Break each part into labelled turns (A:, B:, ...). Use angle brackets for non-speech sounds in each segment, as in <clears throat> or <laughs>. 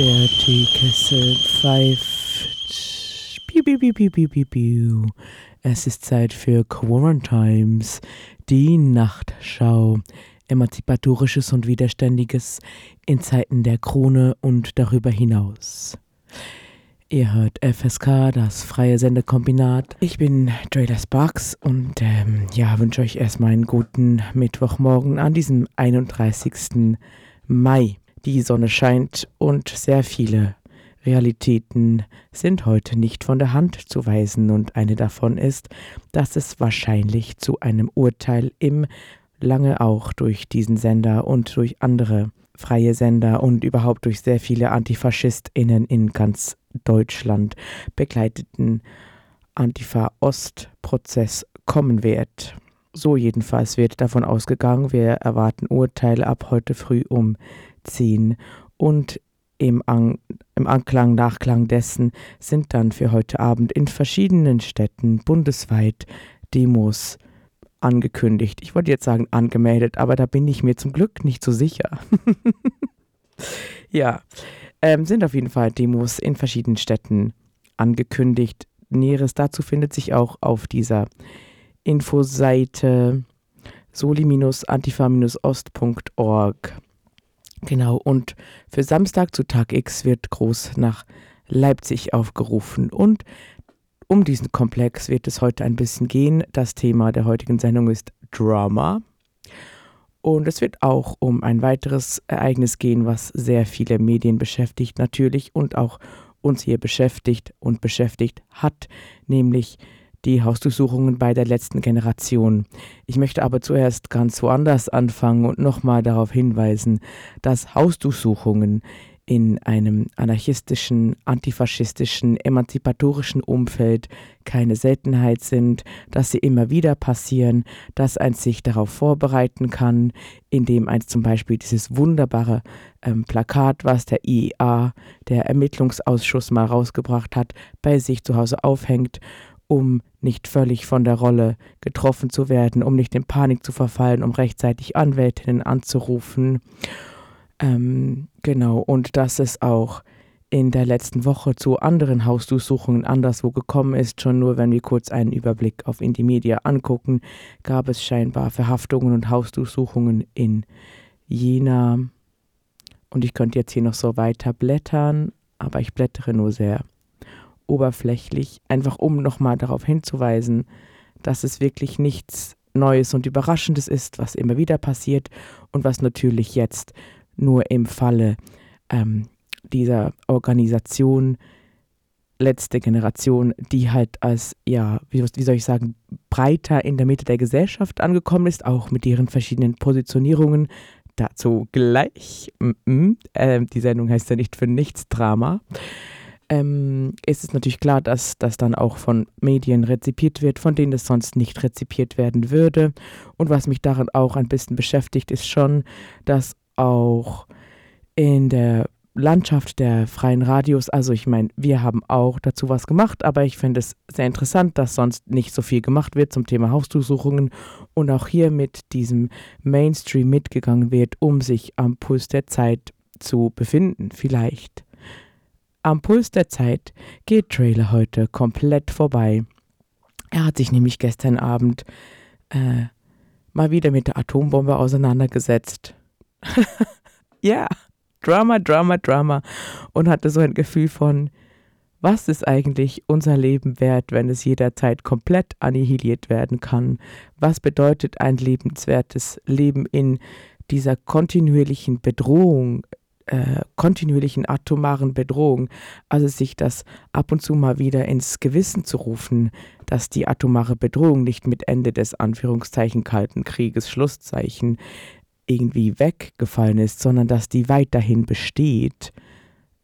A: Der Teekessel pfeift. Piu, piu, piu, piu, piu, piu, piu. Es ist Zeit für Quarantimes, die Nachtschau. Emanzipatorisches und Widerständiges in Zeiten der Krone und darüber hinaus. Ihr hört FSK, das freie Sendekombinat. Ich bin Trailer Sparks und ähm, ja, wünsche euch erstmal einen guten Mittwochmorgen an diesem 31. Mai. Die Sonne scheint und sehr viele Realitäten sind heute nicht von der Hand zu weisen und eine davon ist, dass es wahrscheinlich zu einem Urteil im lange auch durch diesen Sender und durch andere freie Sender und überhaupt durch sehr viele AntifaschistInnen in ganz Deutschland begleiteten Antifa-Ost-Prozess kommen wird. So jedenfalls wird davon ausgegangen, wir erwarten Urteile ab heute früh um 10 und im, An im Anklang, Nachklang dessen sind dann für heute Abend in verschiedenen Städten bundesweit Demos angekündigt. Ich wollte jetzt sagen angemeldet, aber da bin ich mir zum Glück nicht so sicher. <laughs> ja, ähm, sind auf jeden Fall Demos in verschiedenen Städten angekündigt. Näheres dazu findet sich auch auf dieser Infoseite soli-antifa-ost.org. Genau, und für Samstag zu Tag X wird groß nach Leipzig aufgerufen. Und um diesen Komplex wird es heute ein bisschen gehen. Das Thema der heutigen Sendung ist Drama. Und es wird auch um ein weiteres Ereignis gehen, was sehr viele Medien beschäftigt natürlich und auch uns hier beschäftigt und beschäftigt hat, nämlich die Hausdurchsuchungen bei der letzten Generation. Ich möchte aber zuerst ganz woanders anfangen und nochmal darauf hinweisen, dass Hausdurchsuchungen in einem anarchistischen, antifaschistischen, emanzipatorischen Umfeld keine Seltenheit sind, dass sie immer wieder passieren, dass ein sich darauf vorbereiten kann, indem eins zum Beispiel dieses wunderbare ähm, Plakat, was der IEA, der Ermittlungsausschuss mal rausgebracht hat, bei sich zu Hause aufhängt um nicht völlig von der Rolle getroffen zu werden, um nicht in Panik zu verfallen, um rechtzeitig Anwältinnen anzurufen. Ähm, genau, und dass es auch in der letzten Woche zu anderen Hausdurchsuchungen anderswo gekommen ist. Schon nur, wenn wir kurz einen Überblick auf Indie angucken, gab es scheinbar Verhaftungen und Hausdurchsuchungen in Jena. Und ich könnte jetzt hier noch so weiter blättern, aber ich blättere nur sehr oberflächlich, einfach um nochmal darauf hinzuweisen, dass es wirklich nichts Neues und Überraschendes ist, was immer wieder passiert und was natürlich jetzt nur im Falle ähm, dieser Organisation letzte Generation, die halt als, ja, wie, wie, soll ich sagen, breiter in der Mitte der Gesellschaft angekommen ist, auch mit ihren verschiedenen Positionierungen. Dazu gleich. Mm -mm. Äh, die Sendung heißt ja nicht für nichts Drama ähm, ist es natürlich klar, dass das dann auch von Medien rezipiert wird, von denen es sonst nicht rezipiert werden würde. Und was mich daran auch ein bisschen beschäftigt, ist schon, dass auch in der Landschaft der freien Radios, also ich meine, wir haben auch dazu was gemacht, aber ich finde es sehr interessant, dass sonst nicht so viel gemacht wird zum Thema Hausdurchsuchungen und auch hier mit diesem Mainstream mitgegangen wird, um sich am Puls der Zeit zu befinden, vielleicht. Am Puls der Zeit geht Trailer heute komplett vorbei. Er hat sich nämlich gestern Abend äh, mal wieder mit der Atombombe auseinandergesetzt. <laughs> Ja. Drama, Drama, Drama. Und hatte so ein Gefühl von, was ist eigentlich unser Leben wert, wenn es jederzeit komplett annihiliert werden kann? Was bedeutet ein lebenswertes Leben in dieser kontinuierlichen Bedrohung äh, kontinuierlichen atomaren Bedrohung, also sich das ab und zu mal wieder ins Gewissen zu rufen, dass die atomare Bedrohung nicht mit Ende des Anführungszeichen Kalten Krieges Schlusszeichen irgendwie weggefallen ist, sondern dass die weiterhin besteht,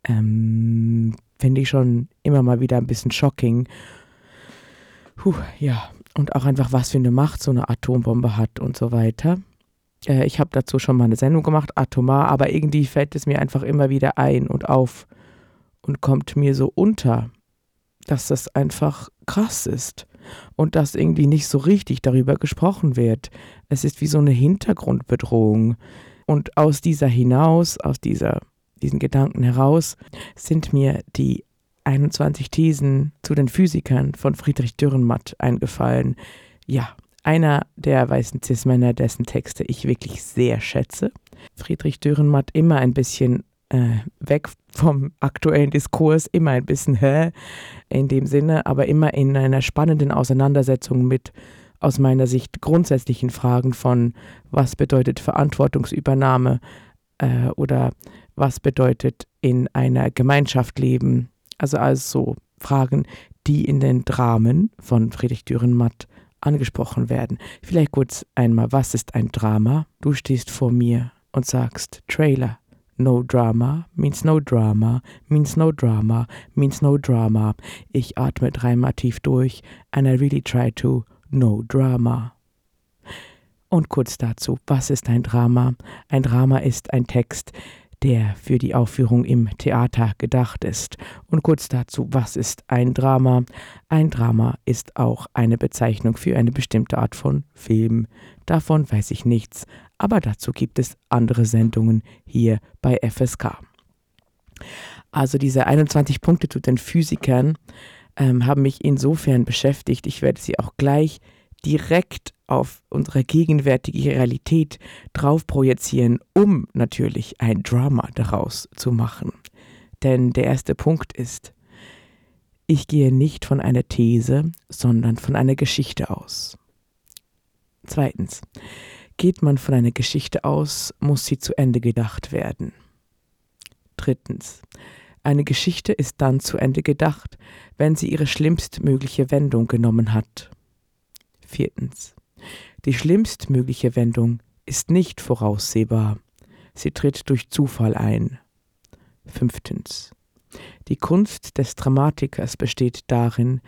A: ähm, finde ich schon immer mal wieder ein bisschen shocking. Puh, ja, und auch einfach, was für eine Macht so eine Atombombe hat und so weiter. Äh, ich habe dazu schon mal eine Sendung gemacht, atomar, aber irgendwie fällt es mir einfach immer wieder ein und auf und kommt mir so unter, dass das einfach krass ist und dass irgendwie nicht so richtig darüber gesprochen wird. Es ist wie so eine Hintergrundbedrohung. Und aus dieser hinaus, aus dieser diesen Gedanken heraus sind mir die 21 Thesen zu den Physikern von Friedrich Dürrenmatt eingefallen. Ja, einer der weißen Cis-Männer, dessen Texte ich wirklich sehr schätze. Friedrich Dürrenmatt immer ein bisschen äh, weg vom aktuellen Diskurs, immer ein bisschen hä in dem Sinne, aber immer in einer spannenden Auseinandersetzung mit aus meiner Sicht grundsätzlichen Fragen von, was bedeutet Verantwortungsübernahme äh, oder was bedeutet in einer Gemeinschaft leben. Also also Fragen, die in den Dramen von Friedrich Dürrenmatt angesprochen werden. Vielleicht kurz einmal, was ist ein Drama? Du stehst vor mir und sagst Trailer. No drama means no drama, means no drama, means no drama. Ich atme dreimal tief durch and I really try to no drama. Und kurz dazu, was ist ein Drama? Ein Drama ist ein Text, der für die Aufführung im Theater gedacht ist. Und kurz dazu, was ist ein Drama? Ein Drama ist auch eine Bezeichnung für eine bestimmte Art von Film. Davon weiß ich nichts, aber dazu gibt es andere Sendungen hier bei FSK. Also diese 21 Punkte zu den Physikern ähm, haben mich insofern beschäftigt. Ich werde sie auch gleich direkt auf unsere gegenwärtige Realität drauf projizieren, um natürlich ein Drama daraus zu machen. Denn der erste Punkt ist, ich gehe nicht von einer These, sondern von einer Geschichte aus. Zweitens, geht man von einer Geschichte aus, muss sie zu Ende gedacht werden. Drittens, eine Geschichte ist dann zu Ende gedacht, wenn sie ihre schlimmstmögliche Wendung genommen hat. Viertens. Die schlimmstmögliche Wendung ist nicht voraussehbar. Sie tritt durch Zufall ein. Fünftens. Die Kunst des Dramatikers besteht darin,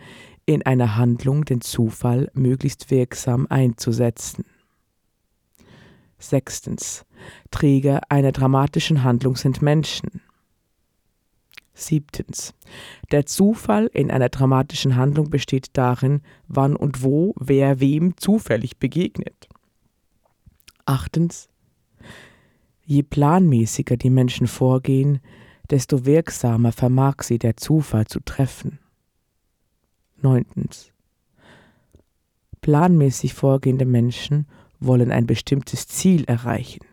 A: in einer Handlung den Zufall möglichst wirksam einzusetzen. Sechstens. Träger einer dramatischen Handlung sind Menschen. Siebtens. Der Zufall in einer dramatischen Handlung besteht darin, wann und wo wer wem zufällig begegnet. Achtens. Je planmäßiger die Menschen vorgehen, desto wirksamer vermag sie der Zufall zu treffen. Neuntens. Planmäßig vorgehende Menschen wollen ein bestimmtes Ziel erreichen.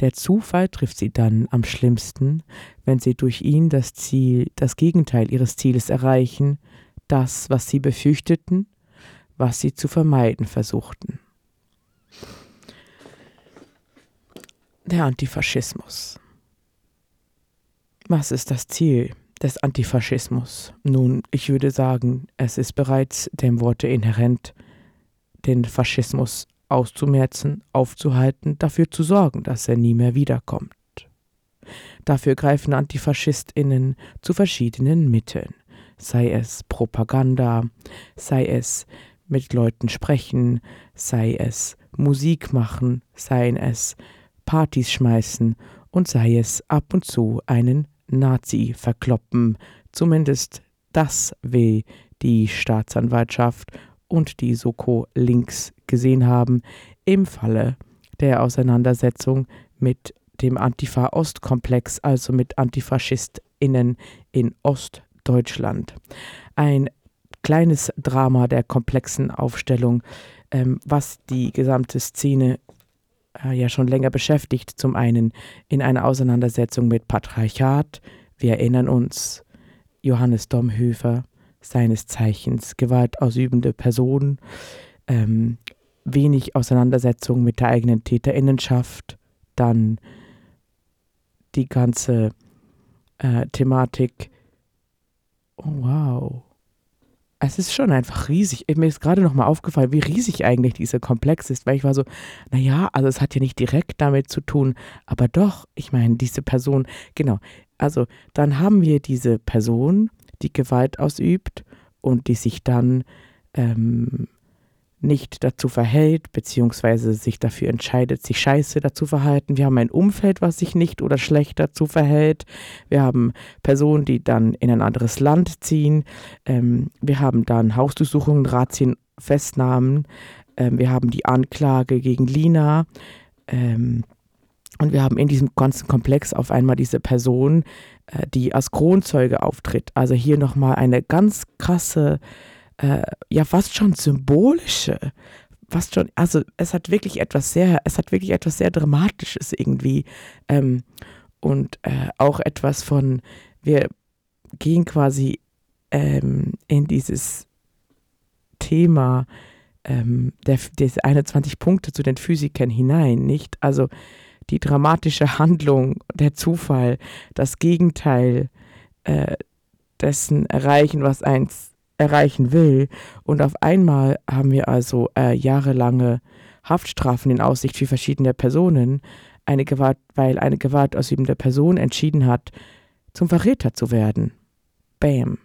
A: Der Zufall trifft sie dann am schlimmsten, wenn sie durch ihn das Ziel, das Gegenteil ihres Zieles erreichen, das, was sie befürchteten, was sie zu vermeiden versuchten. Der Antifaschismus. Was ist das Ziel des Antifaschismus? Nun, ich würde sagen, es ist bereits dem Worte inhärent, den Faschismus auszumerzen, aufzuhalten, dafür zu sorgen, dass er nie mehr wiederkommt. Dafür greifen Antifaschistinnen zu verschiedenen Mitteln, sei es Propaganda, sei es mit Leuten sprechen, sei es Musik machen, seien es Partys schmeißen und sei es ab und zu einen Nazi verkloppen. Zumindest das will die Staatsanwaltschaft und die Soko links gesehen haben im Falle der Auseinandersetzung mit dem Antifa-Ost-Komplex, also mit AntifaschistInnen in Ostdeutschland. Ein kleines Drama der komplexen Aufstellung, ähm, was die gesamte Szene äh, ja schon länger beschäftigt. Zum einen in einer Auseinandersetzung mit Patriarchat. Wir erinnern uns, Johannes Domhöfer, seines Zeichens gewaltausübende Person, ähm, wenig Auseinandersetzung mit der eigenen Täterinnenschaft, dann die ganze äh, Thematik. Oh, wow. Es ist schon einfach riesig. Mir ist gerade nochmal aufgefallen, wie riesig eigentlich dieser Komplex ist, weil ich war so, naja, also es hat ja nicht direkt damit zu tun, aber doch, ich meine, diese Person, genau. Also dann haben wir diese Person, die Gewalt ausübt und die sich dann ähm, nicht dazu verhält, beziehungsweise sich dafür entscheidet, sich scheiße dazu verhalten. Wir haben ein Umfeld, was sich nicht oder schlecht dazu verhält. Wir haben Personen, die dann in ein anderes Land ziehen. Ähm, wir haben dann Hausdurchsuchungen, Razzien, Festnahmen. Ähm, wir haben die Anklage gegen Lina. Ähm, Und wir haben in diesem ganzen Komplex auf einmal diese Person, äh, die als Kronzeuge auftritt. Also hier nochmal eine ganz krasse, äh, ja fast schon symbolische, fast schon, also es hat wirklich etwas sehr, es hat wirklich etwas sehr Dramatisches irgendwie. Ähm, und äh, auch etwas von, wir gehen quasi ähm, in dieses Thema ähm, der, der 21 Punkte zu den Physikern hinein, nicht? Also die dramatische Handlung, der Zufall, das Gegenteil äh, dessen erreichen, was eins erreichen will. Und auf einmal haben wir also äh, jahrelange Haftstrafen in Aussicht für verschiedene Personen, eine Gewalt, weil eine gewaltausübende Person entschieden hat, zum Verräter zu werden. Bam.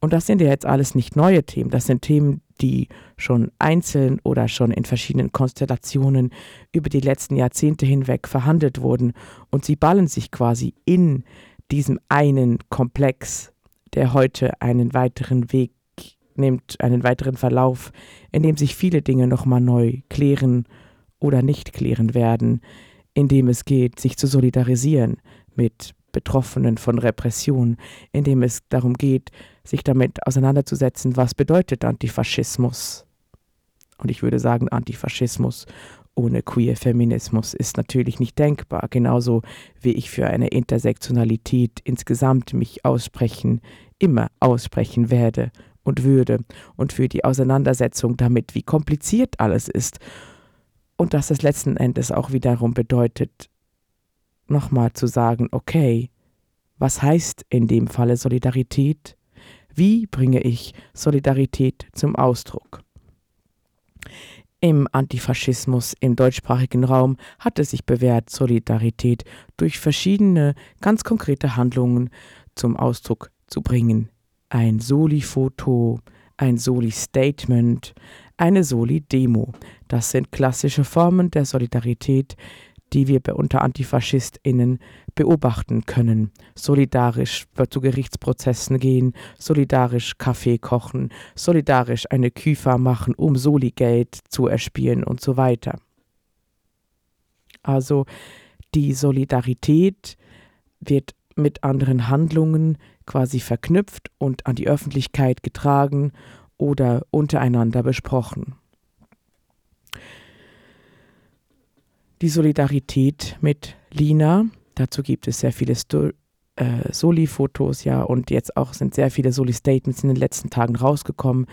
A: Und das sind ja jetzt alles nicht neue Themen, das sind Themen, die schon einzeln oder schon in verschiedenen Konstellationen über die letzten Jahrzehnte hinweg verhandelt wurden und sie ballen sich quasi in diesem einen Komplex, der heute einen weiteren Weg nimmt, einen weiteren Verlauf, in dem sich viele Dinge nochmal neu klären oder nicht klären werden, in dem es geht, sich zu solidarisieren mit Betroffenen von Repression, in dem es darum geht, sich damit auseinanderzusetzen, was bedeutet Antifaschismus. Und ich würde sagen, Antifaschismus ohne queer Feminismus ist natürlich nicht denkbar, genauso wie ich für eine Intersektionalität insgesamt mich aussprechen, immer aussprechen werde und würde und für die Auseinandersetzung damit, wie kompliziert alles ist und dass es letzten Endes auch wiederum bedeutet, nochmal zu sagen, okay, was heißt in dem Falle Solidarität? Wie bringe ich Solidarität zum Ausdruck? Im Antifaschismus im deutschsprachigen Raum hat es sich bewährt, Solidarität durch verschiedene ganz konkrete Handlungen zum Ausdruck zu bringen. Ein Soli-Foto, ein Soli-Statement, eine Soli-Demo. Das sind klassische Formen der Solidarität, die wir unter AntifaschistInnen beobachten können. Solidarisch zu Gerichtsprozessen gehen, solidarisch Kaffee kochen, solidarisch eine Küfa machen, um Soli-Geld zu erspielen und so weiter. Also die Solidarität wird mit anderen Handlungen quasi verknüpft und an die Öffentlichkeit getragen oder untereinander besprochen. Die Solidarität mit Lina. Dazu gibt es sehr viele Sto äh, Soli-Fotos, ja, und jetzt auch sind sehr viele Soli-Statements in den letzten Tagen rausgekommen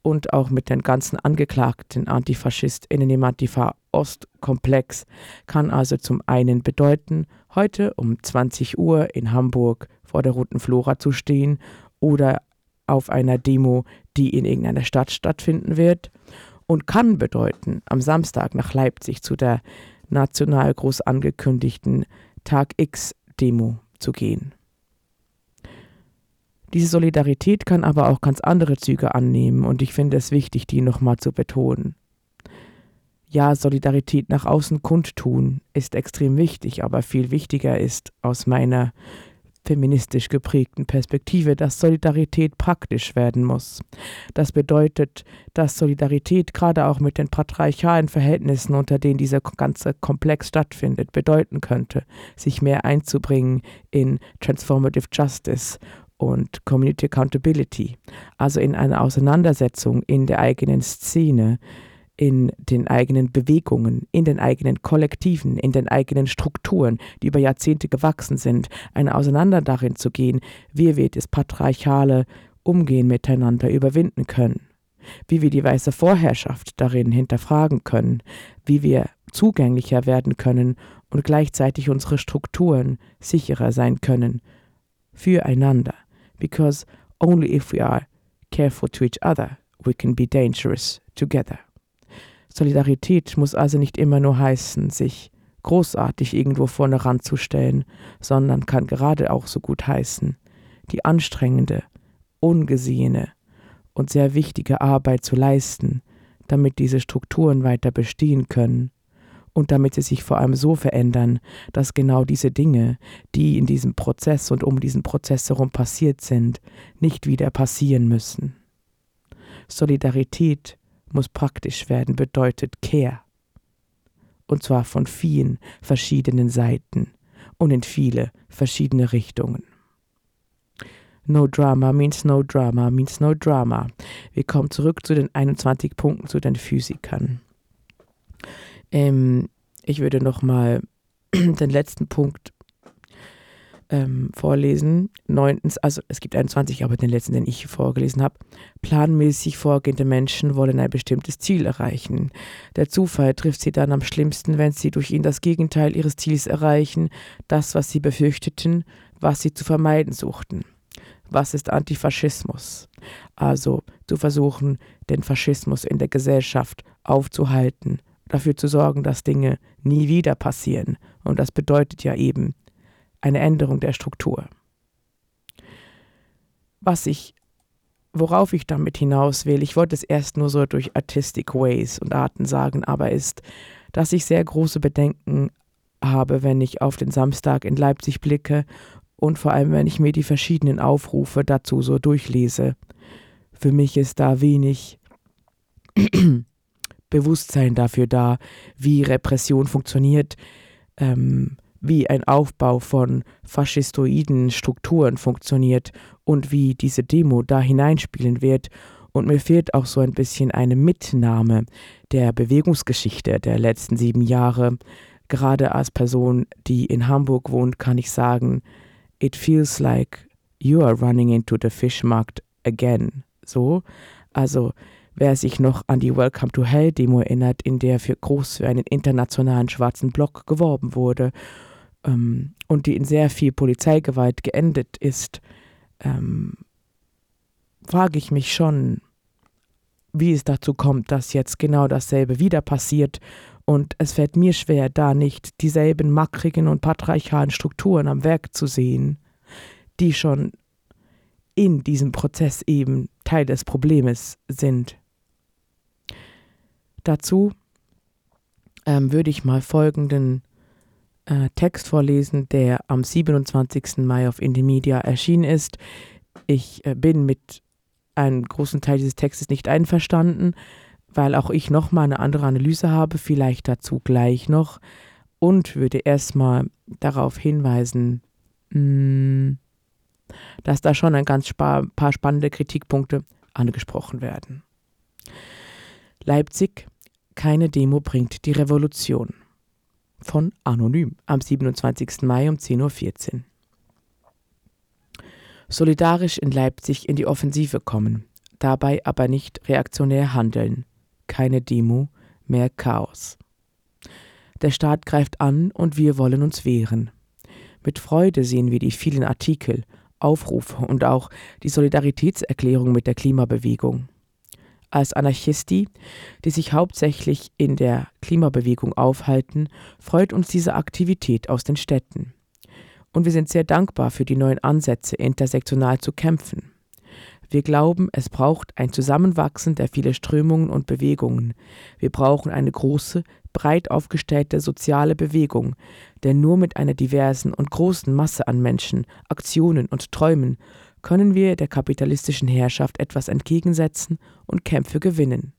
A: und auch mit den ganzen angeklagten AntifaschistInnen im Antifa-Ost-Komplex kann also zum einen bedeuten, heute um 20 Uhr in Hamburg vor der Roten Flora zu stehen oder auf einer Demo, die in irgendeiner Stadt stattfinden wird und kann bedeuten, am Samstag nach Leipzig zu der national groß angekündigten Tag X-Demo zu gehen. Diese Solidarität kann aber auch ganz andere Züge annehmen und ich finde es wichtig, die nochmal zu betonen. Ja, Solidarität nach außen kundtun ist extrem wichtig, aber viel wichtiger ist aus meiner feministisch geprägten Perspektive, dass Solidarität praktisch werden muss. Das bedeutet, dass Solidarität gerade auch mit den patriarchalen Verhältnissen, unter denen dieser ganze Komplex stattfindet, bedeuten könnte, sich mehr einzubringen in Transformative Justice und Community Accountability, also in eine Auseinandersetzung in der eigenen Szene, in den eigenen Bewegungen, in den eigenen Kollektiven, in den eigenen Strukturen, die über Jahrzehnte gewachsen sind, eine Auseinander darin zu gehen, wie wir das patriarchale Umgehen miteinander überwinden können, wie wir die weiße Vorherrschaft darin hinterfragen können, wie wir zugänglicher werden können und gleichzeitig unsere Strukturen sicherer sein können füreinander, because only if we are careful to each other, we can be dangerous together. Solidarität muss also nicht immer nur heißen, sich großartig irgendwo vorne ranzustellen, sondern kann gerade auch so gut heißen, die anstrengende, ungesehene und sehr wichtige Arbeit zu leisten, damit diese Strukturen weiter bestehen können und damit sie sich vor allem so verändern, dass genau diese Dinge, die in diesem Prozess und um diesen Prozess herum passiert sind, nicht wieder passieren müssen. Solidarität muss praktisch werden, bedeutet Care. und zwar von vielen verschiedenen Seiten und in viele verschiedene Richtungen. No drama means no drama means no drama. Wir kommen zurück zu den 21 Punkten zu den Physikern. Ähm, ich würde noch mal <clears throat> den letzten Punkt ähm, vorlesen. Neuntens, also es gibt 21, aber den letzten, den ich vorgelesen habe. Planmäßig vorgehende Menschen wollen ein bestimmtes Ziel erreichen. Der Zufall trifft sie dann am schlimmsten, wenn sie durch ihn das Gegenteil ihres Ziels erreichen, das, was sie befürchteten, was sie zu vermeiden suchten. Was ist Antifaschismus? Also zu versuchen, den Faschismus in der Gesellschaft aufzuhalten, dafür zu sorgen, dass Dinge nie wieder passieren. Und das bedeutet ja eben eine Änderung der Struktur. Was ich, worauf ich damit hinaus will, ich wollte es erst nur so durch Artistic Ways und Arten sagen, aber ist, dass ich sehr große Bedenken habe, wenn ich auf den Samstag in Leipzig blicke und vor allem, wenn ich mir die verschiedenen Aufrufe dazu so durchlese. Für mich ist da wenig <clears throat> Bewusstsein dafür da, wie Repression funktioniert, ähm, wie ein Aufbau von faschistoiden Strukturen funktioniert und wie diese Demo da hineinspielen wird. Und mir fehlt auch so ein bisschen eine Mitnahme der Bewegungsgeschichte der letzten sieben Jahre. Gerade als Person, die in Hamburg wohnt, kann ich sagen, it feels like you are running into the fish market again. So, also wer sich noch an die Welcome to Hell Demo erinnert, in der für groß für einen internationalen schwarzen Block geworben wurde ähm, und die in sehr viel Polizeigewalt geendet ist, ähm, frage ich mich schon, wie es dazu kommt, dass jetzt genau dasselbe wieder passiert. Und es fällt mir schwer, da nicht dieselben mackrigen und patriarchalen Strukturen am Werk zu sehen, die schon in diesem Prozess eben Teil des Problems sind. Dazu ähm, würde ich mal folgenden äh, Text vorlesen, der am 27. Mai auf Indymedia erschienen ist. Ich äh, bin mit einem großen Teil dieses Textes nicht einverstanden, weil auch ich nochmal eine andere Analyse habe, vielleicht dazu gleich noch, und würde erstmal darauf hinweisen, mh, hm, dass da schon ein ganz paar spannende Kritikpunkte angesprochen werden. Leipzig, keine Demo bringt die Revolution von Anonym am 27. Mai um 10.14 Uhr. Solidarisch in Leipzig in die Offensive kommen, dabei aber nicht reaktionär handeln. Keine Demo, mehr Chaos. Der Staat greift an und wir wollen uns wehren. Mit Freude sehen wir die vielen Artikel, Aufrufe und auch die Solidaritätserklärung mit der Klimabewegung als Anarchisti, die sich hauptsächlich in der Klimabewegung aufhalten, freut uns diese Aktivität aus den Städten. Und wir sind sehr dankbar für die neuen Ansätze, intersektional zu kämpfen. Wir glauben, es braucht ein Zusammenwachsen der vielen Strömungen und Bewegungen. Wir brauchen eine große, breit aufgestellte soziale Bewegung, denn nur mit einer diversen und großen Masse an Menschen, Aktionen und Träumen können wir der kapitalistischen Herrschaft etwas entgegensetzen und Kämpfe gewinnen.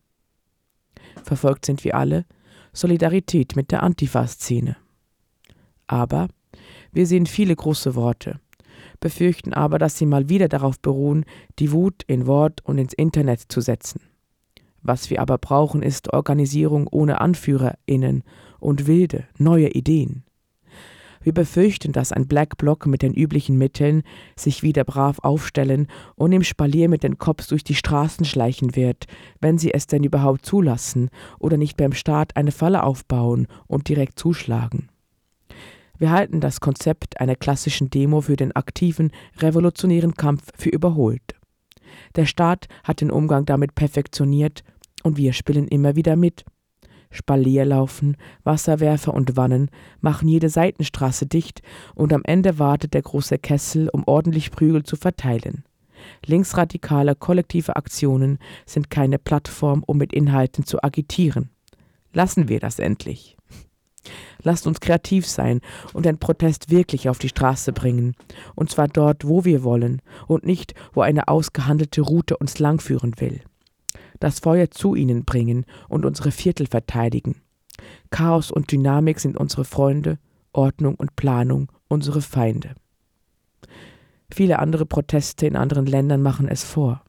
A: Verfolgt sind wir alle, Solidarität mit der Antifa-Szene. Aber wir sehen viele große Worte, befürchten aber, dass sie mal wieder darauf beruhen, die Wut in Wort und ins Internet zu setzen. Was wir aber brauchen, ist Organisierung ohne AnführerInnen und wilde, neue Ideen. Wir befürchten, dass ein Black Bloc mit den üblichen Mitteln sich wieder brav aufstellen und im Spalier mit den Cops durch die Straßen schleichen wird, wenn sie es denn überhaupt zulassen oder nicht beim Staat eine Falle aufbauen und direkt zuschlagen. Wir halten das Konzept einer klassischen Demo für den aktiven, revolutionären Kampf für überholt. Der Staat hat den Umgang damit perfektioniert und wir spielen immer wieder mit. Spalierlaufen, Wasserwerfer und Wannen machen jede Seitenstraße dicht und am Ende wartet der große Kessel, um ordentlich Prügel zu verteilen. Linksradikale kollektive Aktionen sind keine Plattform, um mit Inhalten zu agitieren. Lassen wir das endlich. Lasst uns kreativ sein und den Protest wirklich auf die Straße bringen, und zwar dort, wo wir wollen, und nicht, wo eine ausgehandelte Route uns langführen will das Feuer zu ihnen bringen und unsere Viertel verteidigen. Chaos und Dynamik sind unsere Freunde, Ordnung und Planung unsere Feinde. Viele andere Proteste in anderen Ländern machen es vor.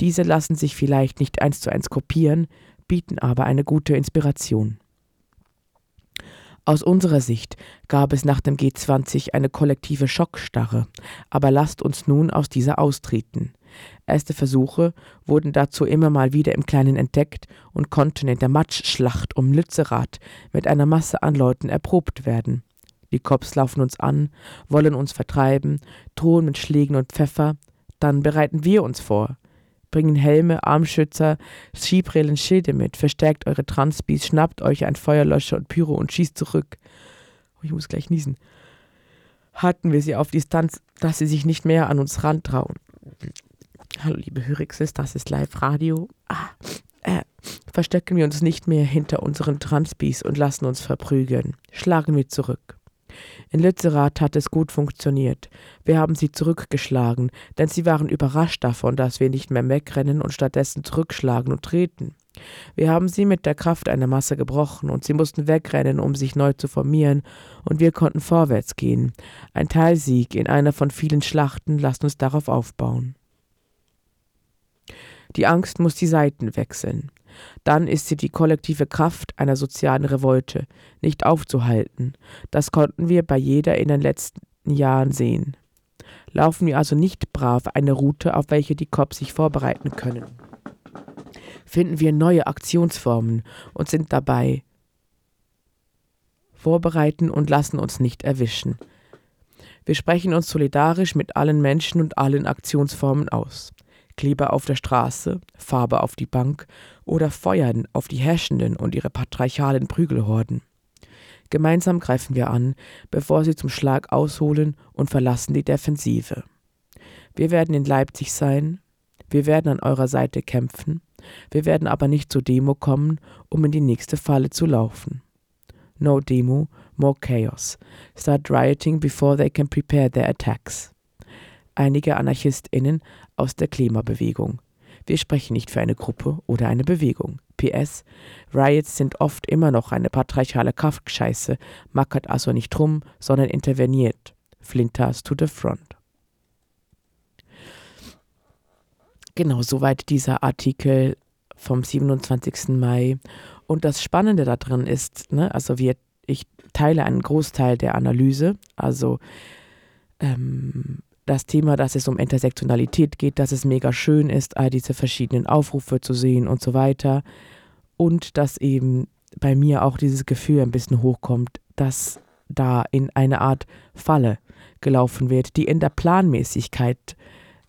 A: Diese lassen sich vielleicht nicht eins zu eins kopieren, bieten aber eine gute Inspiration. Aus unserer Sicht gab es nach dem G20 eine kollektive Schockstarre, aber lasst uns nun aus dieser austreten. Erste Versuche wurden dazu immer mal wieder im Kleinen entdeckt und konnten in der Matschschlacht um Lützerath mit einer Masse an Leuten erprobt werden. Die Cops laufen uns an, wollen uns vertreiben, drohen mit Schlägen und Pfeffer, dann bereiten wir uns vor. Bringen Helme, Armschützer, Skibrillen, Schilde mit, verstärkt eure Transbis, schnappt euch ein Feuerlöscher und Pyro und schießt zurück. Oh, ich muss gleich niesen. Halten wir sie auf Distanz, dass sie sich nicht mehr an uns rantrauen. Hallo liebe Hörixes, das ist Live-Radio. Ah, äh, verstecken wir uns nicht mehr hinter unseren Transbis und lassen uns verprügeln. Schlagen wir zurück. In Lützerath hat es gut funktioniert. Wir haben sie zurückgeschlagen, denn sie waren überrascht davon, dass wir nicht mehr wegrennen und stattdessen zurückschlagen und treten. Wir haben sie mit der Kraft einer Masse gebrochen und sie mussten wegrennen, um sich neu zu formieren, und wir konnten vorwärts gehen. Ein Teilsieg in einer von vielen Schlachten, lasst uns darauf aufbauen. Die Angst muss die Seiten wechseln. Dann ist sie die kollektive Kraft einer sozialen Revolte, nicht aufzuhalten. Das konnten wir bei jeder in den letzten Jahren sehen. Laufen wir also nicht brav eine Route, auf welche die Cops sich vorbereiten können. Finden wir neue Aktionsformen und sind dabei vorbereiten und lassen uns nicht erwischen. Wir sprechen uns solidarisch mit allen Menschen und allen Aktionsformen aus. Kleber auf der Straße, Farbe auf die Bank oder Feuern auf die Herrschenden und ihre patriarchalen Prügelhorden. Gemeinsam greifen wir an, bevor sie zum Schlag ausholen und verlassen die Defensive. Wir werden in Leipzig sein, wir werden an eurer Seite kämpfen, wir werden aber nicht zur Demo kommen, um in die nächste Falle zu laufen. No Demo, more chaos. Start rioting before they can prepare their attacks einige AnarchistInnen aus der Klimabewegung. Wir sprechen nicht für eine Gruppe oder eine Bewegung. PS, Riots sind oft immer noch eine patriarchale Kaffscheiße, mackert also nicht rum, sondern interveniert. Flinters to the front. Genau, soweit dieser Artikel vom 27. Mai. Und das Spannende daran ist, ne, also wir, ich teile einen Großteil der Analyse, also ähm, das Thema, dass es um Intersektionalität geht, dass es mega schön ist, all diese verschiedenen Aufrufe zu sehen und so weiter. Und dass eben bei mir auch dieses Gefühl ein bisschen hochkommt, dass da in eine Art Falle gelaufen wird, die in der Planmäßigkeit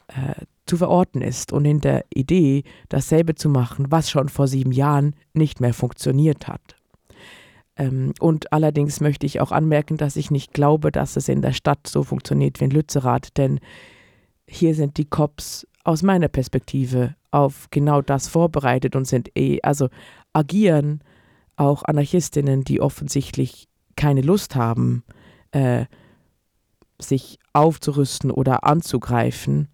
A: äh, zu verorten ist und in der Idee, dasselbe zu machen, was schon vor sieben Jahren nicht mehr funktioniert hat. Ähm, und allerdings möchte ich auch anmerken, dass ich nicht glaube, dass es in der Stadt so funktioniert wie in Lützerath, denn hier sind die Cops aus meiner Perspektive auf genau das vorbereitet und sind eh, also agieren auch Anarchistinnen, die offensichtlich keine Lust haben, äh, sich aufzurüsten oder anzugreifen,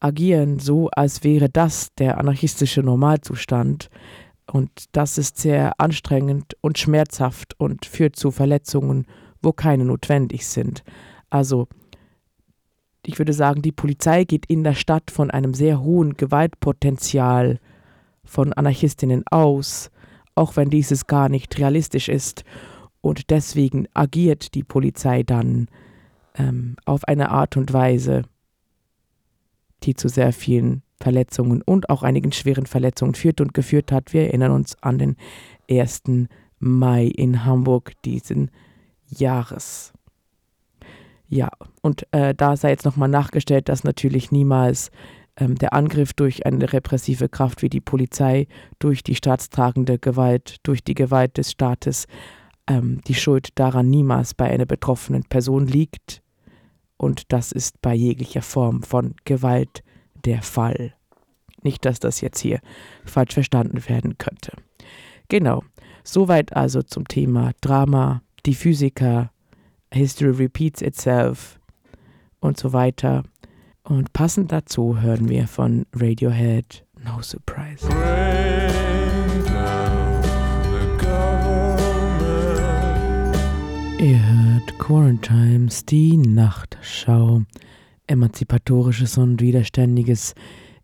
A: agieren so, als wäre das der anarchistische Normalzustand, und das ist sehr anstrengend und schmerzhaft und führt zu Verletzungen, wo keine notwendig sind. Also ich würde sagen, die Polizei geht in der Stadt von einem sehr hohen Gewaltpotenzial von Anarchistinnen aus, auch wenn dieses gar nicht realistisch ist. Und deswegen agiert die Polizei dann ähm, auf eine Art und Weise, die zu sehr vielen Verletzungen und auch einigen schweren Verletzungen führt und geführt hat. Wir erinnern uns an den 1. Mai in Hamburg diesen Jahres. Ja, und äh, da sei jetzt nochmal nachgestellt, dass natürlich niemals ähm, der Angriff durch eine repressive Kraft wie die Polizei, durch die staatstragende Gewalt, durch die Gewalt des Staates, ähm, die Schuld daran niemals bei einer betroffenen Person liegt. Und das ist bei jeglicher Form von Gewalt der Fall. Nicht, dass das jetzt hier falsch verstanden werden könnte. Genau, soweit also zum Thema Drama, die Physiker, History repeats itself und so weiter. Und passend dazu hören wir von Radiohead No Surprise. Ihr hört Quarantimes, die Nachtschau. Emanzipatorisches und Widerständiges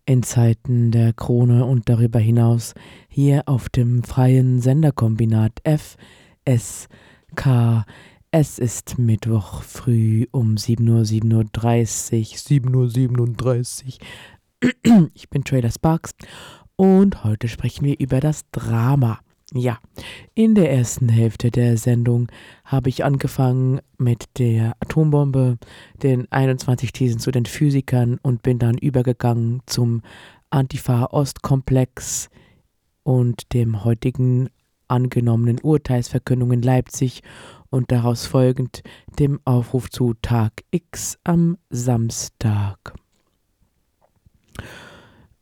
A: in Zeiten der Krone und darüber hinaus hier auf dem freien Senderkombinat FSK. Es ist Mittwoch früh um 7.37 Uhr, 7.37 Uhr. <clears throat> Ich bin Trailer Sparks und heute sprechen wir über das Drama. Ja, in der ersten Hälfte der Sendung habe ich angefangen mit der Atombombe, den 21 Thesen zu den Physikern und bin dann übergegangen zum Antifa-Ost-Komplex und dem heutigen angenommenen Urteilsverkündung in Leipzig und daraus folgend dem Aufruf zu Tag X am Samstag.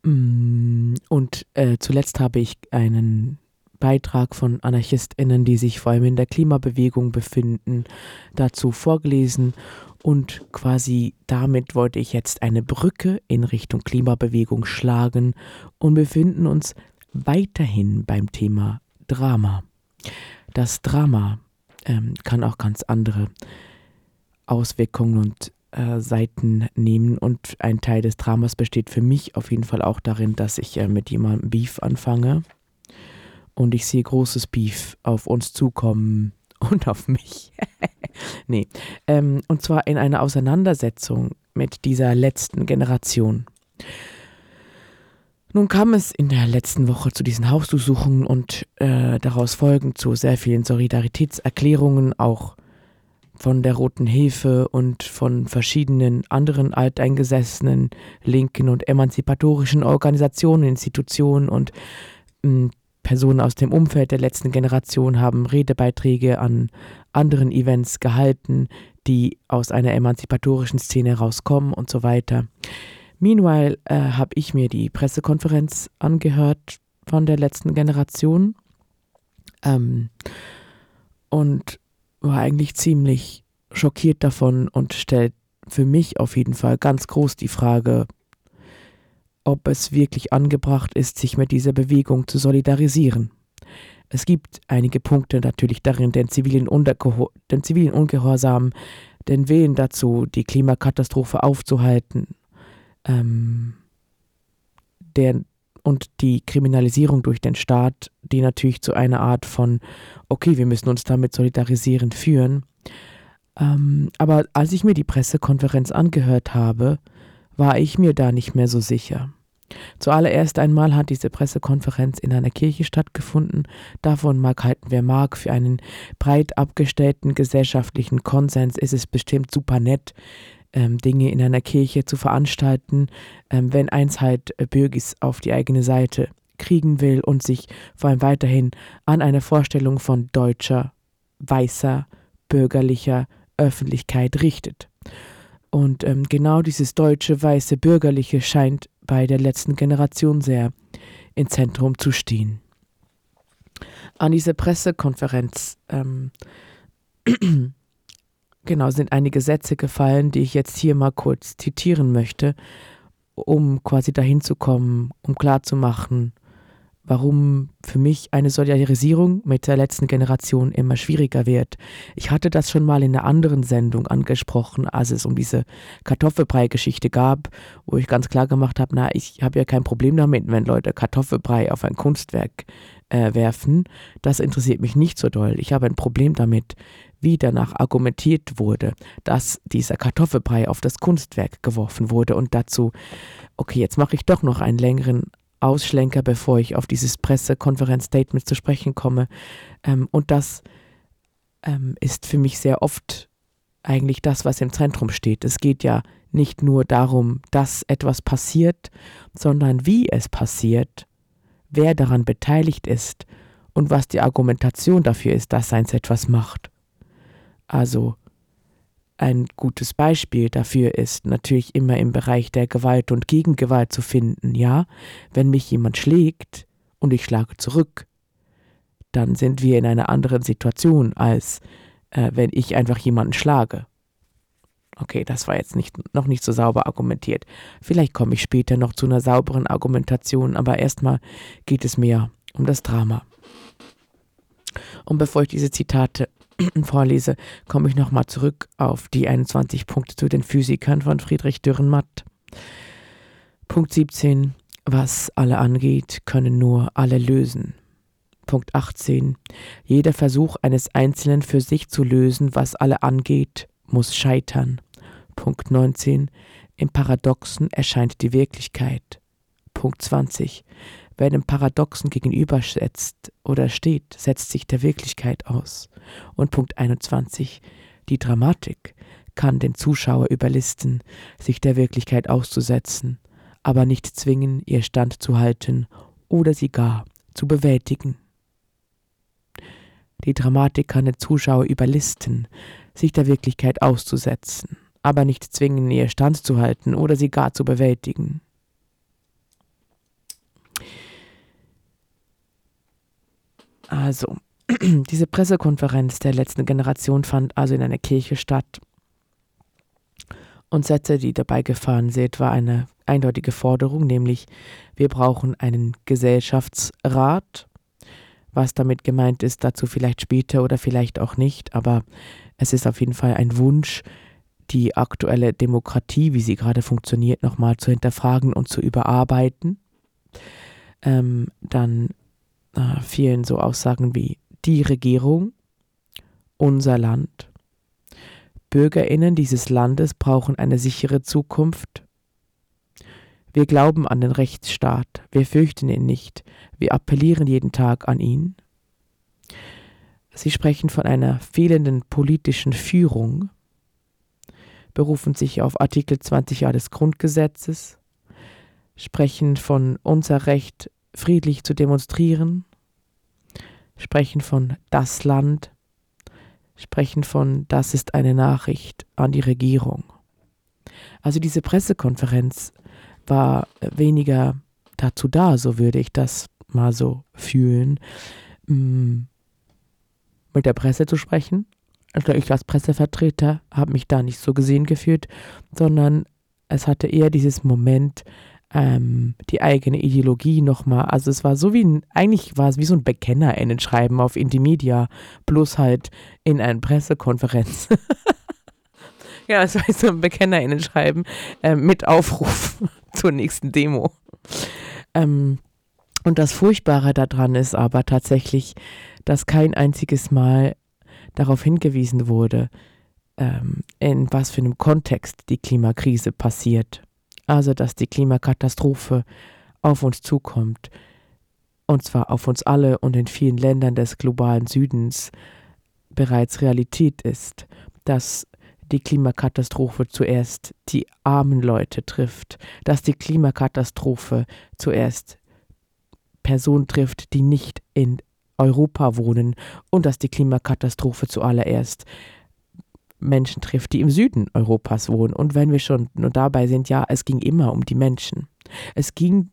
A: Mm, und äh, zuletzt habe ich einen Beitrag von AnarchistInnen, die sich vor allem in der Klimabewegung befinden, dazu vorgelesen. Und quasi damit wollte ich jetzt eine Brücke in Richtung Klimabewegung schlagen und befinden uns weiterhin beim Thema Drama. Das Drama ähm, kann auch ganz andere Auswirkungen und äh, Seiten nehmen. Und ein Teil des Dramas besteht für mich auf jeden Fall auch darin, dass ich äh, mit jemandem Beef anfange und ich sehe großes Beef auf uns zukommen <laughs> und auf mich. <laughs> nee. Ähm, und zwar in einer Auseinandersetzung mit dieser letzten Generation. Nun kam es in der letzten Woche zu diesen Hausdurchsuchungen und äh, daraus folgend zu sehr vielen Solidaritätserklärungen, auch von der Roten Hilfe und von verschiedenen anderen alteingesessenen linken und emanzipatorischen Organisationen, Institutionen und mh, hm, Personen aus dem Umfeld der letzten Generation haben Redebeiträge an anderen Events gehalten, die aus einer emanzipatorischen Szene rauskommen und so weiter. Meanwhile äh, habe ich mir die Pressekonferenz angehört von der letzten Generation ähm, und war eigentlich ziemlich schockiert davon und stellt für mich auf jeden Fall ganz groß die Frage, ob es wirklich angebracht ist, sich mit dieser Bewegung zu solidarisieren. Es gibt einige Punkte natürlich darin, den zivilen, den zivilen Ungehorsam, den Willen dazu, die Klimakatastrophe aufzuhalten, ähm, der, und die Kriminalisierung durch den Staat, die natürlich zu einer Art von, okay, wir müssen uns damit solidarisieren, führen. Ähm, aber als ich mir die Pressekonferenz angehört habe, war ich mir da nicht mehr so sicher. Zuallererst einmal hat diese Pressekonferenz in einer Kirche stattgefunden. Davon mag halten wer mag. Für einen breit abgestellten gesellschaftlichen Konsens ist es bestimmt super nett, ähm, Dinge in einer Kirche zu veranstalten, ähm, wenn eins halt äh, Bürgis auf die eigene Seite kriegen will und sich vor allem weiterhin an eine Vorstellung von deutscher, weißer, bürgerlicher Öffentlichkeit richtet. Und ähm, genau dieses deutsche, weiße, bürgerliche scheint bei der letzten Generation sehr im Zentrum zu stehen. An dieser Pressekonferenz ähm, <clears throat> genau sind einige Sätze gefallen, die ich jetzt hier mal kurz zitieren möchte, um quasi dahin zu kommen, um klarzumachen, warum für mich eine Solidarisierung mit der letzten Generation immer schwieriger wird. Ich hatte das schon mal in einer anderen Sendung angesprochen, als es um diese Kartoffelbrei-Geschichte gab, wo ich ganz klar gemacht habe, na, ich habe ja kein Problem damit, wenn Leute Kartoffelbrei auf ein Kunstwerk äh, werfen. Das interessiert mich nicht so doll. Ich habe ein Problem damit, wie danach argumentiert wurde, dass dieser Kartoffelbrei auf das Kunstwerk geworfen wurde und dazu, okay, jetzt mache ich doch noch einen längeren Ausschlenker, bevor ich auf dieses Pressekonferenz-Statement zu sprechen komme. Ähm, und das ähm, ist für mich sehr oft eigentlich das, was im Zentrum steht. Es geht ja nicht nur darum, dass etwas passiert, sondern wie es passiert, wer daran beteiligt ist und was die Argumentation dafür ist, dass eins etwas macht. Also ein gutes Beispiel dafür ist natürlich immer im Bereich der Gewalt und Gegengewalt zu finden, ja? Wenn mich jemand schlägt und ich schlage zurück, dann sind wir in einer anderen Situation, als äh, wenn ich einfach jemanden schlage. Okay, das war jetzt nicht, noch nicht so sauber argumentiert. Vielleicht komme ich später noch zu einer sauberen Argumentation, aber erstmal geht es mir um das Drama. Und bevor ich diese Zitate <clears throat> vorlese, komme ich nochmal zurück auf die 21 Punkte zu den Physikern von Friedrich Dürrenmatt. Punkt 17. Was alle angeht, können nur alle lösen. Punkt 18. Jeder Versuch eines Einzelnen für sich zu lösen, was alle angeht, muss scheitern. Punkt 19. Im Paradoxen erscheint die Wirklichkeit. Punkt 20. Wer dem Paradoxen gegenübersetzt oder steht, setzt sich der Wirklichkeit aus. Und Punkt 21. Die Dramatik kann den Zuschauer überlisten, sich der Wirklichkeit auszusetzen, aber nicht zwingen, ihr Stand zu halten oder sie gar zu bewältigen. Die Dramatik kann den Zuschauer überlisten, sich der Wirklichkeit auszusetzen, aber nicht zwingen, ihr Stand zu halten oder sie gar zu bewältigen. Also, <clears throat> diese Pressekonferenz der letzten Generation fand also in einer Kirche statt. Und Sätze, die dabei gefahren sind, war eine eindeutige Forderung, nämlich wir brauchen einen Gesellschaftsrat. Was damit gemeint ist, dazu vielleicht später oder vielleicht auch nicht, aber es ist auf jeden Fall ein Wunsch, die aktuelle Demokratie, wie sie gerade funktioniert, nochmal zu hinterfragen und zu überarbeiten. Ähm, dann äh, fielen so Aussagen wie die Regierung, unser Land. Bürgerinnen dieses Landes brauchen eine sichere Zukunft. Wir glauben an den Rechtsstaat, wir fürchten ihn nicht, wir appellieren jeden Tag an ihn. Sie sprechen von einer fehlenden politischen Führung, berufen sich auf Artikel 20a des Grundgesetzes, sprechen von unser Recht, friedlich zu demonstrieren, sprechen von das Land, sprechen von das ist eine Nachricht an die Regierung. Also diese Pressekonferenz war weniger dazu da, so würde ich das mal so fühlen, mm, mit der Presse zu sprechen. Also ich als Pressevertreter habe mich da nicht so gesehen gefühlt, sondern es hatte eher dieses Moment, ähm, die eigene Ideologie nochmal. Also es war so wie ein, eigentlich war es wie so ein BekennerInnen-Schreiben auf Intimedia, bloß halt in einer Pressekonferenz. <laughs> ja, es war so ein BekennerInnen-Schreiben äh, mit Aufruf <laughs> zur nächsten Demo. Ähm, und das Furchtbare daran ist aber tatsächlich, dass kein einziges Mal darauf hingewiesen wurde, ähm, in was für einem Kontext die Klimakrise passiert also dass die Klimakatastrophe auf uns zukommt, und zwar auf uns alle und in vielen Ländern des globalen Südens bereits Realität ist, dass die Klimakatastrophe zuerst die armen Leute trifft, dass die Klimakatastrophe zuerst Personen trifft, die nicht in Europa wohnen und dass die Klimakatastrophe zuallererst Menschen trifft, die im Süden Europas wohnen. Und wenn wir schon nur dabei sind, ja, es ging immer um die Menschen. Es ging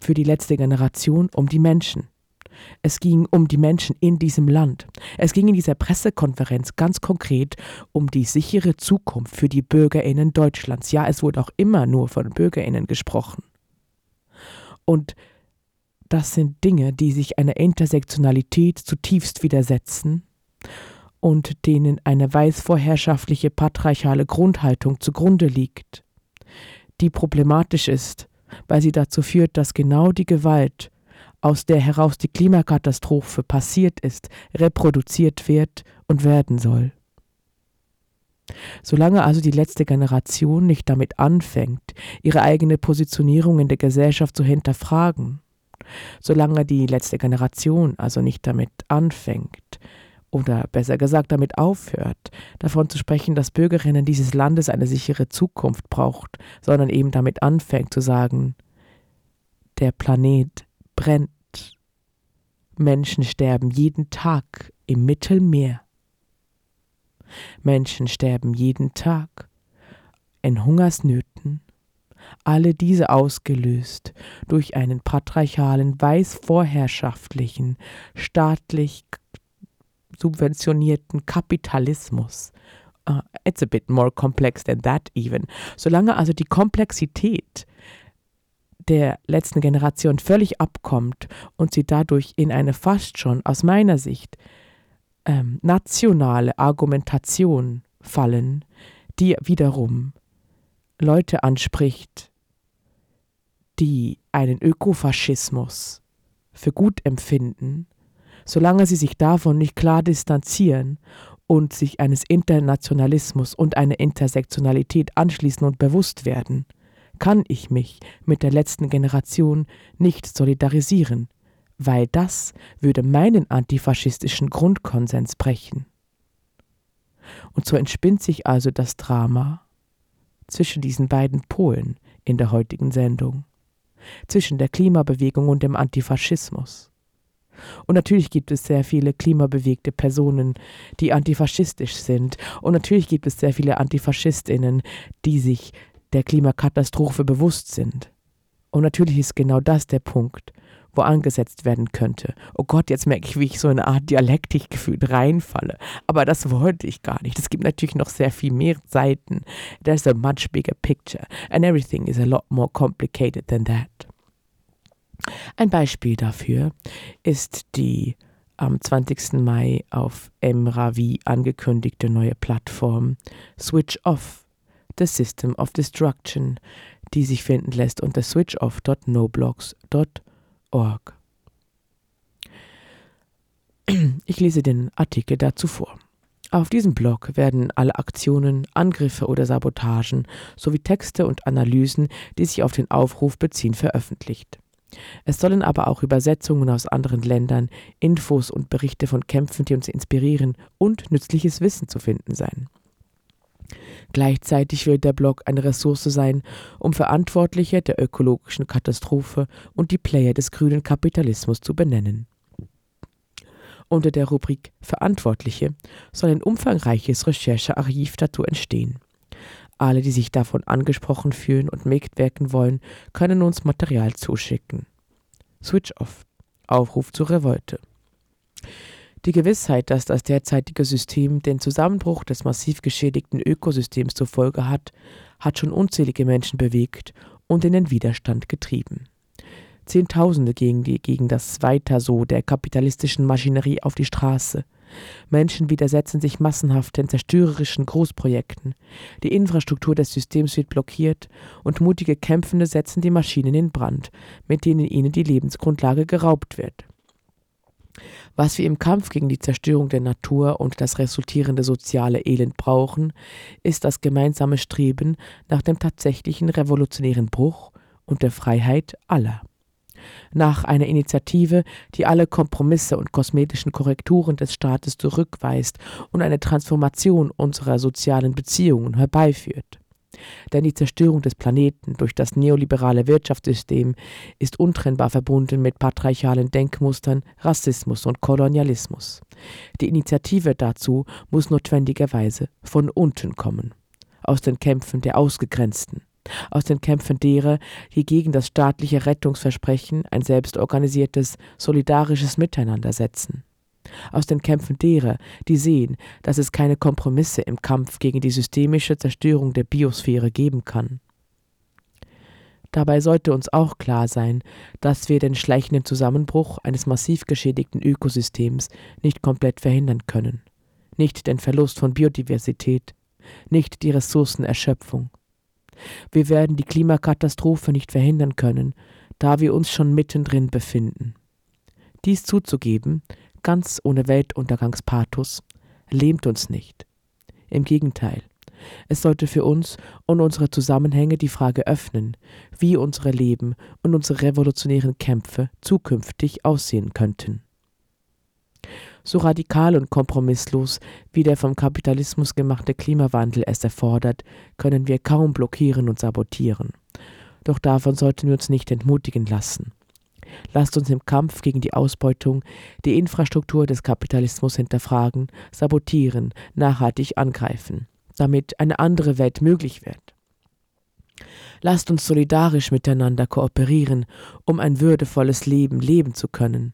A: für die letzte Generation um die Menschen. Es ging um die Menschen in diesem Land. Es ging in dieser Pressekonferenz ganz konkret um die sichere Zukunft für die Bürgerinnen Deutschlands. Ja, es wurde auch immer nur von Bürgerinnen gesprochen. Und das sind Dinge, die sich einer Intersektionalität zutiefst widersetzen und denen eine weißvorherrschaftliche patriarchale Grundhaltung zugrunde liegt, die problematisch ist, weil sie dazu führt, dass genau die Gewalt, aus der heraus die Klimakatastrophe passiert ist, reproduziert wird und werden soll. Solange also die letzte Generation nicht damit anfängt, ihre eigene Positionierung in der Gesellschaft zu hinterfragen, solange die letzte Generation also nicht damit anfängt, oder besser gesagt damit aufhört, davon zu sprechen, dass Bürgerinnen dieses Landes eine sichere Zukunft braucht, sondern eben damit anfängt zu sagen, der Planet brennt, Menschen sterben jeden Tag im Mittelmeer, Menschen sterben jeden Tag in Hungersnöten, alle diese ausgelöst durch einen patriarchalen, weiß vorherrschaftlichen, staatlich subventionierten Kapitalismus. Uh, it's a bit more complex than that even. Solange also die Komplexität der letzten Generation völlig abkommt und sie dadurch in eine fast schon aus meiner Sicht ähm, nationale Argumentation fallen, die wiederum Leute anspricht, die einen Ökofaschismus für gut empfinden, solange sie sich davon nicht klar distanzieren und sich eines Internationalismus und einer Intersektionalität anschließen und bewusst werden, kann ich mich mit der letzten Generation nicht solidarisieren, weil das würde meinen antifaschistischen Grundkonsens brechen. Und so entspinnt sich also das Drama zwischen diesen beiden Polen in der heutigen Sendung, zwischen der Klimabewegung und dem Antifaschismus. Und natürlich gibt es sehr viele klimabewegte Personen, die antifaschistisch sind. Und natürlich gibt es sehr viele Antifaschistinnen, die sich der Klimakatastrophe bewusst sind. Und natürlich ist genau das der Punkt, wo angesetzt werden könnte. Oh Gott, jetzt merke ich, wie ich so eine Art Dialektikgefühl reinfalle. Aber das wollte ich gar nicht. Es gibt natürlich noch sehr viel mehr Seiten. There's a much bigger picture. And everything is a lot more complicated than that. Ein Beispiel dafür ist die am 20. Mai auf Emravi angekündigte neue Plattform Switch Off, The System of Destruction, die sich finden lässt unter switchoff.noblogs.org. Ich lese den Artikel dazu vor. Auf diesem Blog werden alle Aktionen, Angriffe oder Sabotagen sowie Texte und Analysen, die sich auf den Aufruf beziehen, veröffentlicht. Es sollen aber auch Übersetzungen aus anderen Ländern, Infos und Berichte von Kämpfen, die uns inspirieren und nützliches Wissen zu finden sein. Gleichzeitig wird der Blog eine Ressource sein, um Verantwortliche der ökologischen Katastrophe und die Player des grünen Kapitalismus zu benennen. Unter der Rubrik Verantwortliche soll ein umfangreiches Recherchearchiv dazu entstehen. Alle, die sich davon angesprochen fühlen und mitwirken wollen, können uns Material zuschicken. Switch off. Aufruf zur Revolte. Die Gewissheit, dass das derzeitige System den Zusammenbruch des massiv geschädigten Ökosystems zur Folge hat, hat schon unzählige Menschen bewegt und in den Widerstand getrieben. Zehntausende die, gegen das Weiter so der kapitalistischen Maschinerie auf die Straße – Menschen widersetzen sich massenhaft den zerstörerischen Großprojekten. Die Infrastruktur des Systems wird blockiert und mutige Kämpfende setzen die Maschinen in Brand, mit denen ihnen die Lebensgrundlage geraubt wird. Was wir im Kampf gegen die Zerstörung der Natur und das resultierende soziale Elend brauchen, ist das gemeinsame Streben nach dem tatsächlichen revolutionären Bruch und der Freiheit aller nach einer Initiative, die alle Kompromisse und kosmetischen Korrekturen des Staates zurückweist und eine Transformation unserer sozialen Beziehungen herbeiführt. Denn die Zerstörung des Planeten durch das neoliberale Wirtschaftssystem ist untrennbar verbunden mit patriarchalen Denkmustern, Rassismus und Kolonialismus. Die Initiative dazu muss notwendigerweise von unten kommen, aus den Kämpfen der Ausgegrenzten, aus den Kämpfen derer, die gegen das staatliche Rettungsversprechen ein selbstorganisiertes, solidarisches Miteinander setzen. Aus den Kämpfen derer, die sehen, dass es keine Kompromisse im Kampf gegen die systemische Zerstörung der Biosphäre geben kann. Dabei sollte uns auch klar sein, dass wir den schleichenden Zusammenbruch eines massiv geschädigten Ökosystems nicht komplett verhindern können, nicht den Verlust von Biodiversität, nicht die Ressourcenerschöpfung. Wir werden die Klimakatastrophe nicht verhindern können, da wir uns schon mittendrin befinden. Dies zuzugeben, ganz ohne Weltuntergangspathos, lähmt uns nicht. Im Gegenteil, es sollte für uns und unsere Zusammenhänge die Frage öffnen, wie unsere Leben und unsere revolutionären Kämpfe zukünftig aussehen könnten. So radikal und kompromisslos, wie der vom Kapitalismus gemachte Klimawandel es erfordert, können wir kaum blockieren und sabotieren. Doch davon sollten wir uns nicht entmutigen lassen. Lasst uns im Kampf gegen die Ausbeutung die Infrastruktur des Kapitalismus hinterfragen, sabotieren, nachhaltig angreifen, damit eine andere Welt möglich wird. Lasst uns solidarisch miteinander kooperieren, um ein würdevolles Leben leben zu können.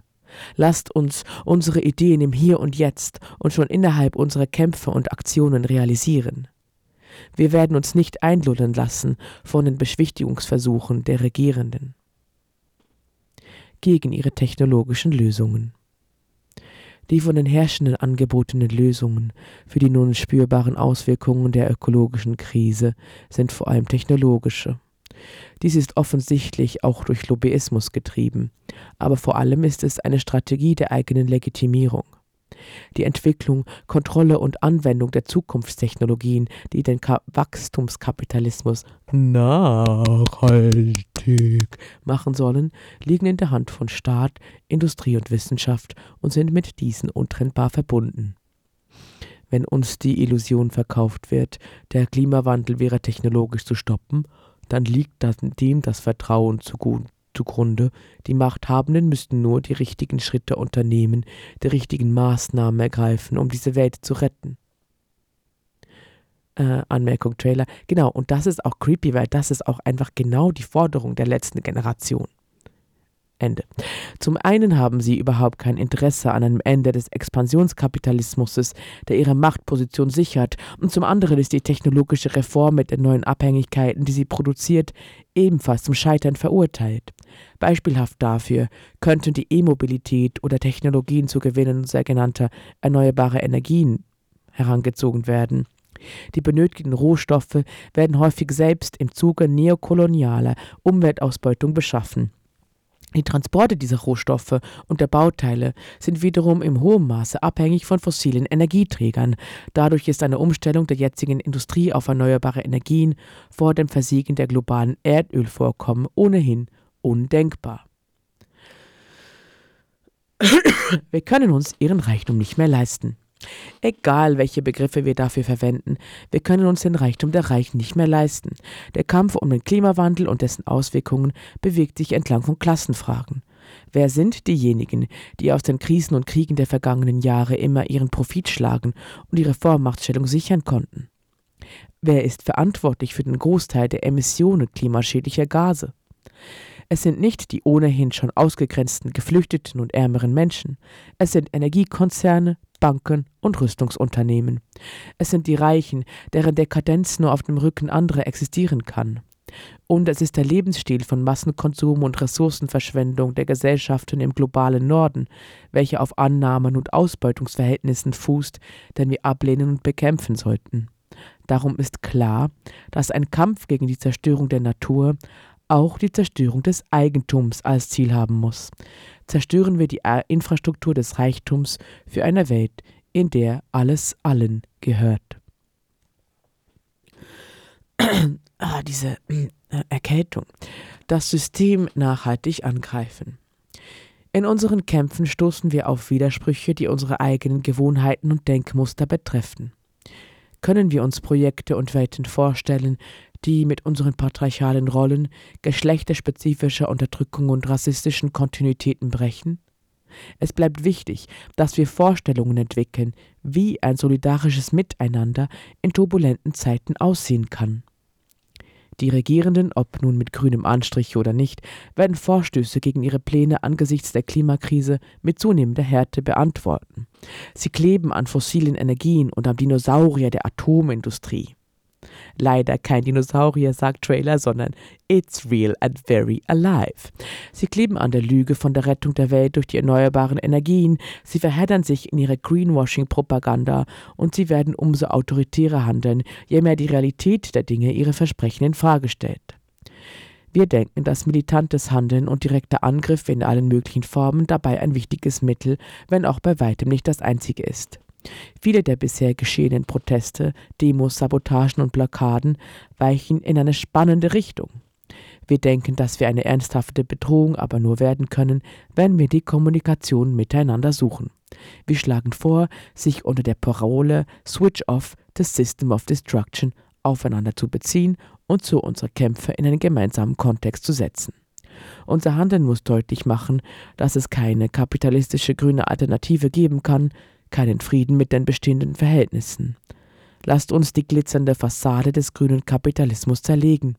A: Lasst uns unsere Ideen im Hier und Jetzt und schon innerhalb unserer Kämpfe und Aktionen realisieren. Wir werden uns nicht einlullen lassen von den Beschwichtigungsversuchen der Regierenden gegen ihre technologischen Lösungen. Die von den Herrschenden angebotenen Lösungen für die nun spürbaren Auswirkungen der ökologischen Krise sind vor allem technologische. Dies ist offensichtlich auch durch Lobbyismus getrieben, aber vor allem ist es eine Strategie der eigenen Legitimierung. Die Entwicklung, Kontrolle und Anwendung der Zukunftstechnologien, die den Ka Wachstumskapitalismus nachhaltig machen sollen, liegen in der Hand von Staat, Industrie und Wissenschaft und sind mit diesen untrennbar verbunden. Wenn uns die Illusion verkauft wird, der Klimawandel wäre technologisch zu stoppen, dann liegt dem das Vertrauen zugrunde zugrunde, die Machthabenden müssten nur die richtigen Schritte unternehmen, die richtigen Maßnahmen ergreifen, um diese Welt zu retten. Äh, Anmerkung Trailer. Genau, und das ist auch creepy, weil das ist auch einfach genau die Forderung der letzten Generation. Ende. Zum einen haben sie überhaupt kein Interesse an einem Ende des Expansionskapitalismus, der ihre Machtposition sichert, und zum anderen ist die technologische Reform mit den neuen Abhängigkeiten, die sie produziert, ebenfalls zum Scheitern verurteilt. Beispielhaft dafür könnten die E-Mobilität oder Technologien zu Gewinnen sogenannter erneuerbarer Energien herangezogen werden. Die benötigten Rohstoffe werden häufig selbst im Zuge neokolonialer Umweltausbeutung beschaffen. Die Transporte dieser Rohstoffe und der Bauteile sind wiederum im hohen Maße abhängig von fossilen Energieträgern. Dadurch ist eine Umstellung der jetzigen Industrie auf erneuerbare Energien vor dem Versiegen der globalen Erdölvorkommen ohnehin undenkbar. Wir können uns ihren Reichtum nicht mehr leisten. Egal, welche Begriffe wir dafür verwenden, wir können uns den Reichtum der Reichen nicht mehr leisten. Der Kampf um den Klimawandel und dessen Auswirkungen bewegt sich entlang von Klassenfragen. Wer sind diejenigen, die aus den Krisen und Kriegen der vergangenen Jahre immer ihren Profit schlagen und ihre Vormachtstellung sichern konnten? Wer ist verantwortlich für den Großteil der Emissionen klimaschädlicher Gase? Es sind nicht die ohnehin schon ausgegrenzten Geflüchteten und ärmeren Menschen, es sind Energiekonzerne, Banken und Rüstungsunternehmen. Es sind die Reichen, deren Dekadenz nur auf dem Rücken anderer existieren kann. Und es ist der Lebensstil von Massenkonsum und Ressourcenverschwendung der Gesellschaften im globalen Norden, welcher auf Annahmen und Ausbeutungsverhältnissen fußt, den wir ablehnen und bekämpfen sollten. Darum ist klar, dass ein Kampf gegen die Zerstörung der Natur auch die Zerstörung des Eigentums als Ziel haben muss. Zerstören wir die Infrastruktur des Reichtums für eine Welt, in der alles allen gehört. <clears throat> ah, diese äh, Erkältung. Das System nachhaltig angreifen. In unseren Kämpfen stoßen wir auf Widersprüche, die unsere eigenen Gewohnheiten und Denkmuster betreffen. Können wir uns Projekte und Welten vorstellen, die mit unseren patriarchalen Rollen, geschlechterspezifischer Unterdrückung und rassistischen Kontinuitäten brechen? Es bleibt wichtig, dass wir Vorstellungen entwickeln, wie ein solidarisches Miteinander in turbulenten Zeiten aussehen kann. Die Regierenden, ob nun mit grünem Anstrich oder nicht, werden Vorstöße gegen ihre Pläne angesichts der Klimakrise mit zunehmender Härte beantworten. Sie kleben an fossilen Energien und am Dinosaurier der Atomindustrie. Leider kein Dinosaurier, sagt Trailer, sondern It's real and very alive. Sie kleben an der Lüge von der Rettung der Welt durch die erneuerbaren Energien, sie verheddern sich in ihrer Greenwashing-Propaganda und sie werden umso autoritärer handeln, je mehr die Realität der Dinge ihre Versprechen in Frage stellt. Wir denken, dass militantes Handeln und direkter Angriff in allen möglichen Formen dabei ein wichtiges Mittel, wenn auch bei weitem nicht das einzige ist. Viele der bisher geschehenen Proteste, Demos, Sabotagen und Blockaden weichen in eine spannende Richtung. Wir denken, dass wir eine ernsthafte Bedrohung aber nur werden können, wenn wir die Kommunikation miteinander suchen. Wir schlagen vor, sich unter der Parole Switch Off the System of Destruction aufeinander zu beziehen und so unsere Kämpfe in einen gemeinsamen Kontext zu setzen. Unser Handeln muss deutlich machen, dass es keine kapitalistische grüne Alternative geben kann, keinen Frieden mit den bestehenden Verhältnissen. Lasst uns die glitzernde Fassade des grünen Kapitalismus zerlegen.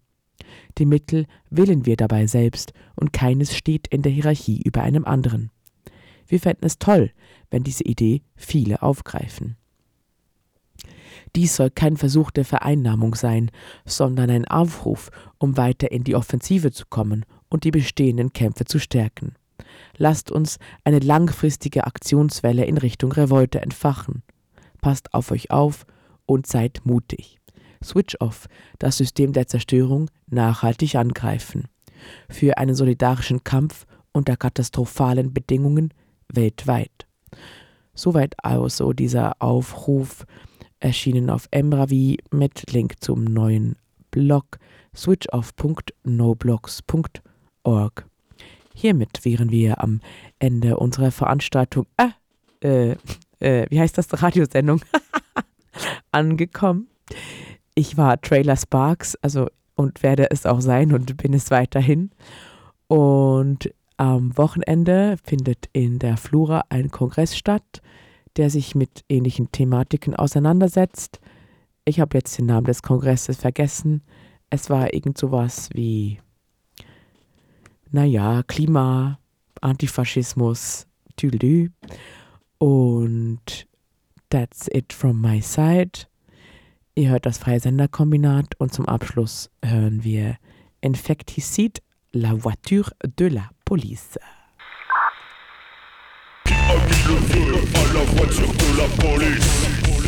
A: Die Mittel wählen wir dabei selbst und keines steht in der Hierarchie über einem anderen. Wir fänden es toll, wenn diese Idee viele aufgreifen. Dies soll kein Versuch der Vereinnahmung sein, sondern ein Aufruf, um weiter in die Offensive zu kommen und die bestehenden Kämpfe zu stärken. Lasst uns eine langfristige Aktionswelle in Richtung Revolte entfachen. Passt auf euch auf und seid mutig. Switch Off, das System der Zerstörung, nachhaltig angreifen. Für einen solidarischen Kampf unter katastrophalen Bedingungen weltweit. Soweit also dieser Aufruf, erschienen auf Emravi mit Link zum neuen Blog switchoff.noblogs.org. Hiermit wären wir am Ende unserer Veranstaltung, äh, äh, äh wie heißt das, Radiosendung, <laughs> angekommen. Ich war Trailer Sparks, also und werde es auch sein und bin es weiterhin. Und am Wochenende findet in der Flura ein Kongress statt, der sich mit ähnlichen Thematiken auseinandersetzt. Ich habe jetzt den Namen des Kongresses vergessen. Es war irgend sowas wie, naja, Klima, Antifaschismus, tüdelü. Und that's it from my side. Ihr hört das Freie Senderkombinat und zum Abschluss hören wir Infecticide, la voiture de la police.
B: Le feu à la voiture de la police